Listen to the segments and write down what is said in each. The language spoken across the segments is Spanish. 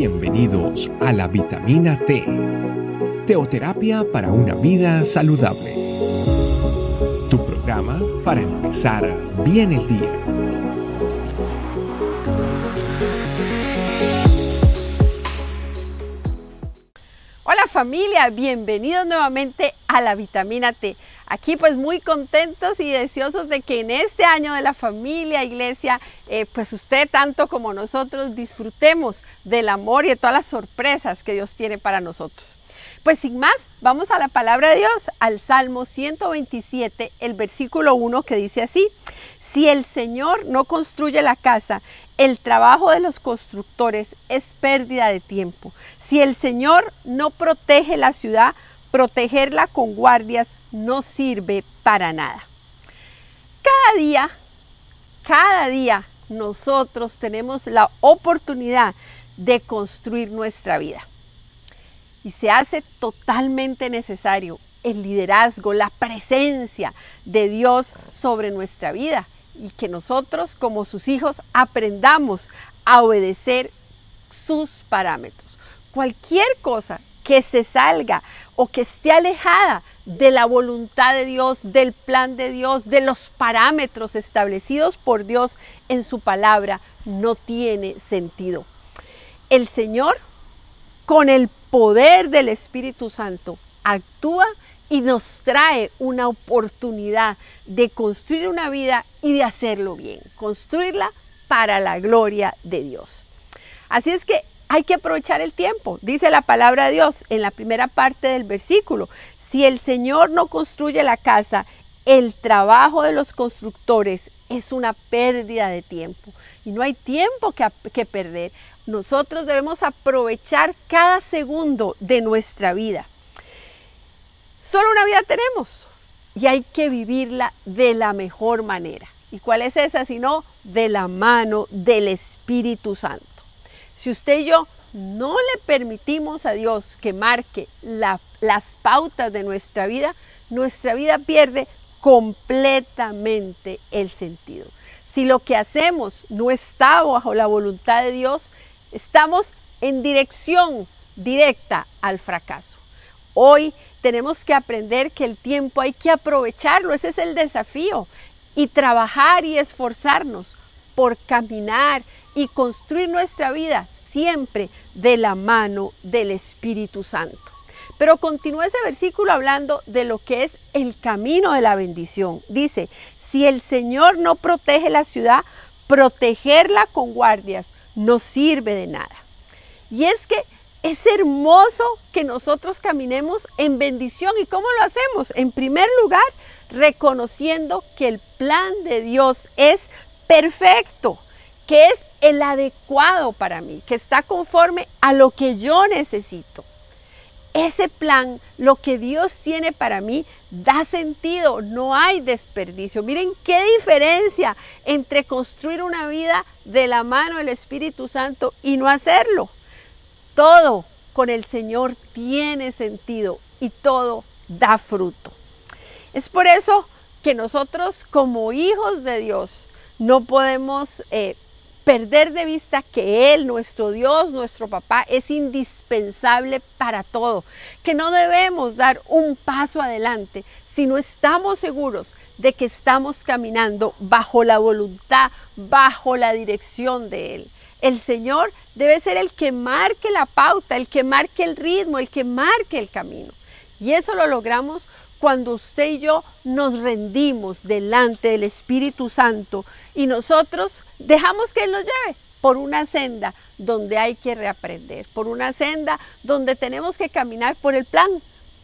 Bienvenidos a la vitamina T, teoterapia para una vida saludable. Tu programa para empezar bien el día. Hola familia, bienvenidos nuevamente a la vitamina T. Aquí pues muy contentos y deseosos de que en este año de la familia, iglesia, eh, pues usted tanto como nosotros disfrutemos del amor y de todas las sorpresas que Dios tiene para nosotros. Pues sin más, vamos a la palabra de Dios, al Salmo 127, el versículo 1 que dice así, si el Señor no construye la casa, el trabajo de los constructores es pérdida de tiempo. Si el Señor no protege la ciudad, protegerla con guardias no sirve para nada. Cada día, cada día nosotros tenemos la oportunidad de construir nuestra vida. Y se hace totalmente necesario el liderazgo, la presencia de Dios sobre nuestra vida y que nosotros como sus hijos aprendamos a obedecer sus parámetros. Cualquier cosa que se salga o que esté alejada de la voluntad de Dios, del plan de Dios, de los parámetros establecidos por Dios en su palabra, no tiene sentido. El Señor, con el poder del Espíritu Santo, actúa y nos trae una oportunidad de construir una vida y de hacerlo bien, construirla para la gloria de Dios. Así es que hay que aprovechar el tiempo. Dice la palabra de Dios en la primera parte del versículo. Si el Señor no construye la casa, el trabajo de los constructores es una pérdida de tiempo. Y no hay tiempo que, perder. Nosotros debemos aprovechar cada segundo de nuestra vida. Solo una vida tenemos y hay que vivirla de la mejor manera. ¿Y cuál es esa? Sino de la mano del Espíritu Santo. Si usted y yo no le permitimos a Dios que marque las pautas de nuestra vida, nuestra vida pierde completamente el sentido. Si lo que hacemos no está bajo la voluntad de Dios, estamos en dirección directa al fracaso. Hoy tenemos que aprender que el tiempo hay que aprovecharlo, ese es el desafío, y trabajar y esforzarnos por caminar y construir nuestra vida siempre de la mano del Espíritu Santo. Pero continúa ese versículo hablando de lo que es el camino de la bendición. Dice, si el Señor no protege la ciudad, protegerla con guardias no sirve de nada. Y es que es hermoso que nosotros caminemos en bendición. ¿Y cómo lo hacemos? En primer lugar, reconociendo que el plan de Dios es perfecto, que es el adecuado para mí, que está conforme a lo que yo necesito. Ese plan, lo que Dios tiene para mí, da sentido, no hay desperdicio. Miren qué diferencia entre construir una vida de la mano del Espíritu Santo y no hacerlo. Todo con el Señor tiene sentido y todo da fruto. Es por eso que nosotros como hijos de Dios no podemos eh, perder de vista que Él, nuestro Dios, nuestro papá, es indispensable para todo, que no debemos dar un paso adelante si no estamos seguros de que estamos caminando bajo la voluntad, bajo la dirección de Él. El Señor debe ser el que marque la pauta, el que marque el ritmo, el que marque el camino. Y eso lo logramos cuando usted y yo nos rendimos delante del Espíritu Santo y nosotros dejamos que Él nos lleve por una senda donde hay que reaprender, por una senda donde tenemos que caminar por el plan,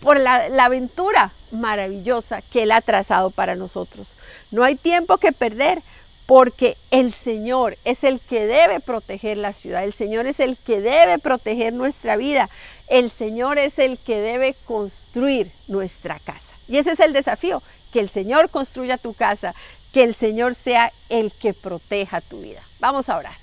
por la, aventura maravillosa que Él ha trazado para nosotros. No hay tiempo que perder porque el Señor es el que debe proteger la ciudad, el Señor es el que debe proteger nuestra vida, el Señor es el que debe construir nuestra casa. Y ese es el desafío, que el Señor construya tu casa, que el Señor sea el que proteja tu vida. Vamos a orar.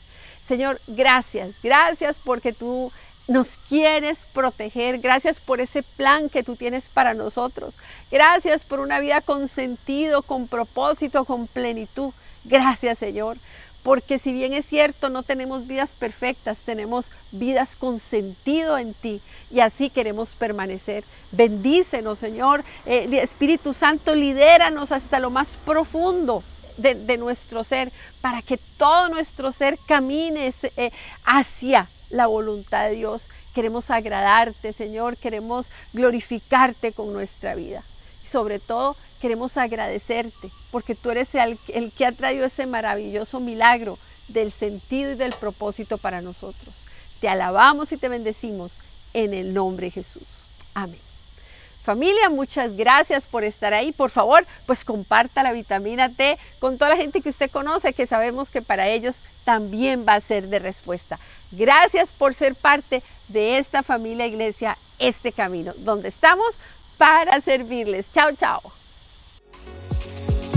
Señor, gracias, gracias porque tú nos quieres proteger. Gracias por ese plan que tú tienes para nosotros. Gracias por una vida con sentido, con propósito, con plenitud. Gracias, Señor, porque si bien es cierto, no tenemos vidas perfectas, tenemos vidas con sentido en ti y así queremos permanecer. Bendícenos, Señor. Eh, Espíritu Santo, lidéranos hasta lo más profundo de, nuestro ser, para que todo nuestro ser camine eh, hacia la voluntad de Dios. Queremos agradarte, Señor, queremos glorificarte con nuestra vida. Y sobre todo, queremos agradecerte, porque tú eres el, el que ha traído ese maravilloso milagro del sentido y del propósito para nosotros. Te alabamos y te bendecimos en el nombre de Jesús. Amén. Familia, muchas gracias por estar ahí. Por favor, pues comparta la vitamina T con toda la gente que usted conoce, que sabemos que para ellos también va a ser de respuesta. Gracias por ser parte de esta familia iglesia, este camino, donde estamos para servirles. Chao, chao.